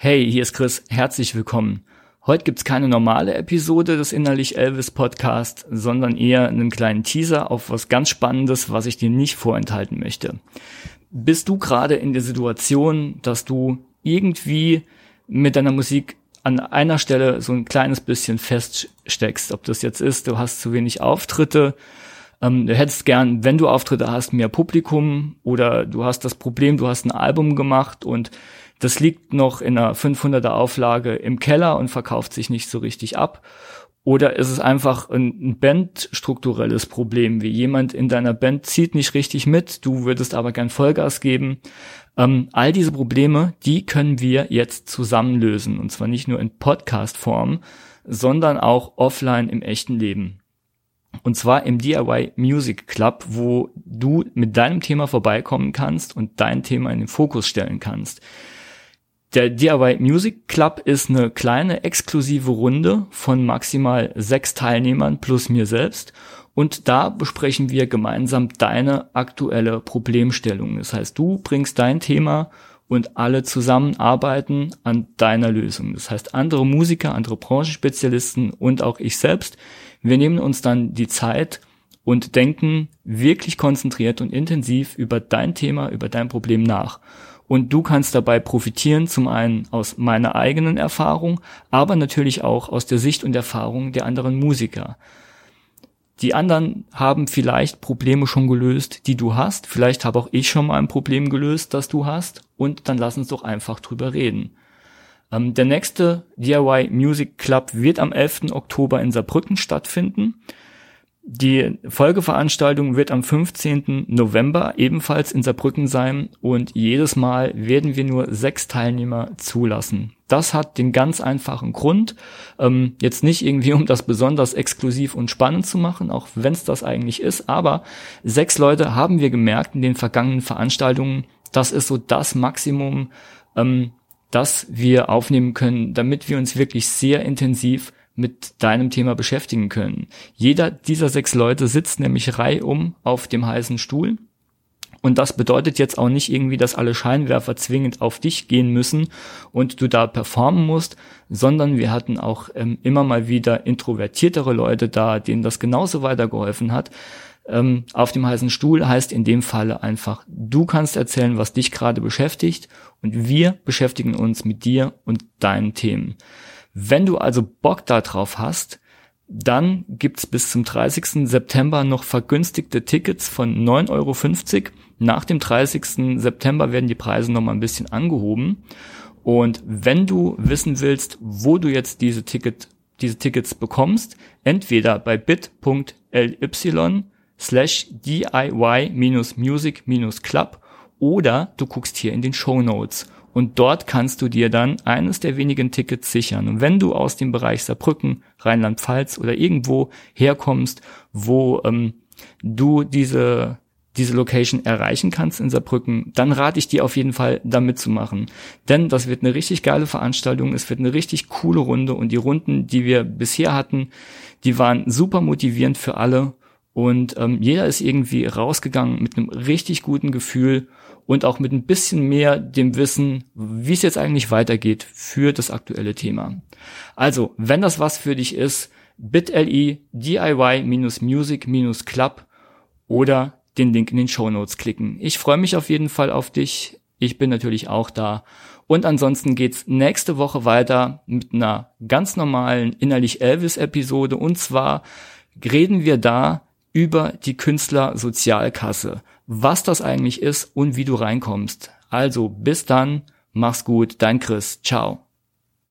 Hey, hier ist Chris, herzlich willkommen. Heute gibt's keine normale Episode des Innerlich Elvis Podcast, sondern eher einen kleinen Teaser auf was ganz Spannendes, was ich dir nicht vorenthalten möchte. Bist du gerade in der Situation, dass du irgendwie mit deiner Musik an einer Stelle so ein kleines bisschen feststeckst, ob das jetzt ist, du hast zu wenig Auftritte, ähm, du hättest gern, wenn du Auftritte hast, mehr Publikum oder du hast das Problem, du hast ein Album gemacht und das liegt noch in einer 500er Auflage im Keller und verkauft sich nicht so richtig ab. Oder ist es einfach ein, bandstrukturelles Problem, wie jemand in deiner Band zieht nicht richtig mit, du würdest aber gern Vollgas geben. Ähm, all diese Probleme, die können wir jetzt zusammen lösen. Und zwar nicht nur in Podcast-Form, sondern auch offline im echten Leben. Und zwar im DIY Music Club, wo du mit deinem Thema vorbeikommen kannst und dein Thema in den Fokus stellen kannst. Der DIY Music Club ist eine kleine exklusive Runde von maximal sechs Teilnehmern plus mir selbst. Und da besprechen wir gemeinsam deine aktuelle Problemstellung. Das heißt, du bringst dein Thema und alle zusammen arbeiten an deiner Lösung. Das heißt, andere Musiker, andere Branchenspezialisten und auch ich selbst, wir nehmen uns dann die Zeit und denken wirklich konzentriert und intensiv über dein Thema, über dein Problem nach. Und du kannst dabei profitieren, zum einen aus meiner eigenen Erfahrung, aber natürlich auch aus der Sicht und Erfahrung der anderen Musiker. Die anderen haben vielleicht Probleme schon gelöst, die du hast. Vielleicht habe auch ich schon mal ein Problem gelöst, das du hast. Und dann lass uns doch einfach drüber reden. Ähm, der nächste DIY Music Club wird am 11. Oktober in Saarbrücken stattfinden. Die Folgeveranstaltung wird am 15. November ebenfalls in Saarbrücken sein und jedes Mal werden wir nur sechs Teilnehmer zulassen. Das hat den ganz einfachen Grund, ähm, jetzt nicht irgendwie, um das besonders exklusiv und spannend zu machen, auch wenn es das eigentlich ist, aber sechs Leute haben wir gemerkt in den vergangenen Veranstaltungen, das ist so das Maximum, ähm, das wir aufnehmen können, damit wir uns wirklich sehr intensiv mit deinem Thema beschäftigen können. Jeder dieser sechs Leute sitzt nämlich reihum auf dem heißen Stuhl. Und das bedeutet jetzt auch nicht irgendwie, dass alle Scheinwerfer zwingend auf dich gehen müssen und du da performen musst, sondern wir hatten auch ähm, immer mal wieder introvertiertere Leute da, denen das genauso weitergeholfen hat. Ähm, auf dem heißen Stuhl heißt in dem Falle einfach, du kannst erzählen, was dich gerade beschäftigt und wir beschäftigen uns mit dir und deinen Themen. Wenn du also Bock darauf hast, dann gibt's bis zum 30. September noch vergünstigte Tickets von 9,50 Euro. Nach dem 30. September werden die Preise nochmal ein bisschen angehoben. Und wenn du wissen willst, wo du jetzt diese, Ticket, diese Tickets bekommst, entweder bei bit.ly slash diy-music-club oder du guckst hier in den Show Notes und dort kannst du dir dann eines der wenigen Tickets sichern. Und wenn du aus dem Bereich Saarbrücken, Rheinland-Pfalz oder irgendwo herkommst, wo ähm, du diese diese Location erreichen kannst in Saarbrücken, dann rate ich dir auf jeden Fall da mitzumachen. Denn das wird eine richtig geile Veranstaltung, es wird eine richtig coole Runde und die Runden, die wir bisher hatten, die waren super motivierend für alle und ähm, jeder ist irgendwie rausgegangen mit einem richtig guten Gefühl und auch mit ein bisschen mehr dem Wissen, wie es jetzt eigentlich weitergeht für das aktuelle Thema. Also, wenn das was für dich ist, bit.ly DIY-Music-Club oder den Link in den Show Notes klicken. Ich freue mich auf jeden Fall auf dich. Ich bin natürlich auch da. Und ansonsten geht's nächste Woche weiter mit einer ganz normalen Innerlich Elvis Episode. Und zwar reden wir da über die Künstlersozialkasse, was das eigentlich ist und wie du reinkommst. Also bis dann, mach's gut, dein Chris, ciao.